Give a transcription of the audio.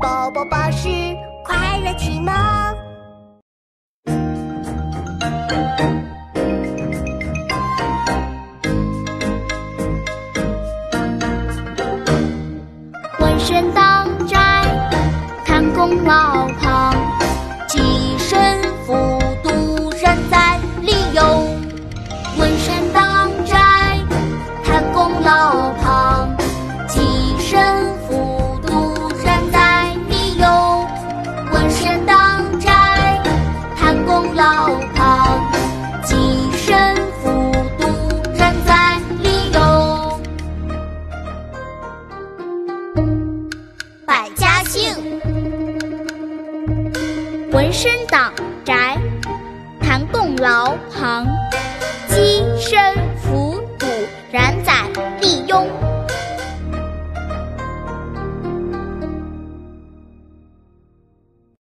宝宝巴士快乐启蒙。浑身当债，谈功劳旁，跻身复读人在理由。浑身当债，谈功劳旁，跻身复读人在理由。百家姓：浑身党宅，谈功劳旁，鸡身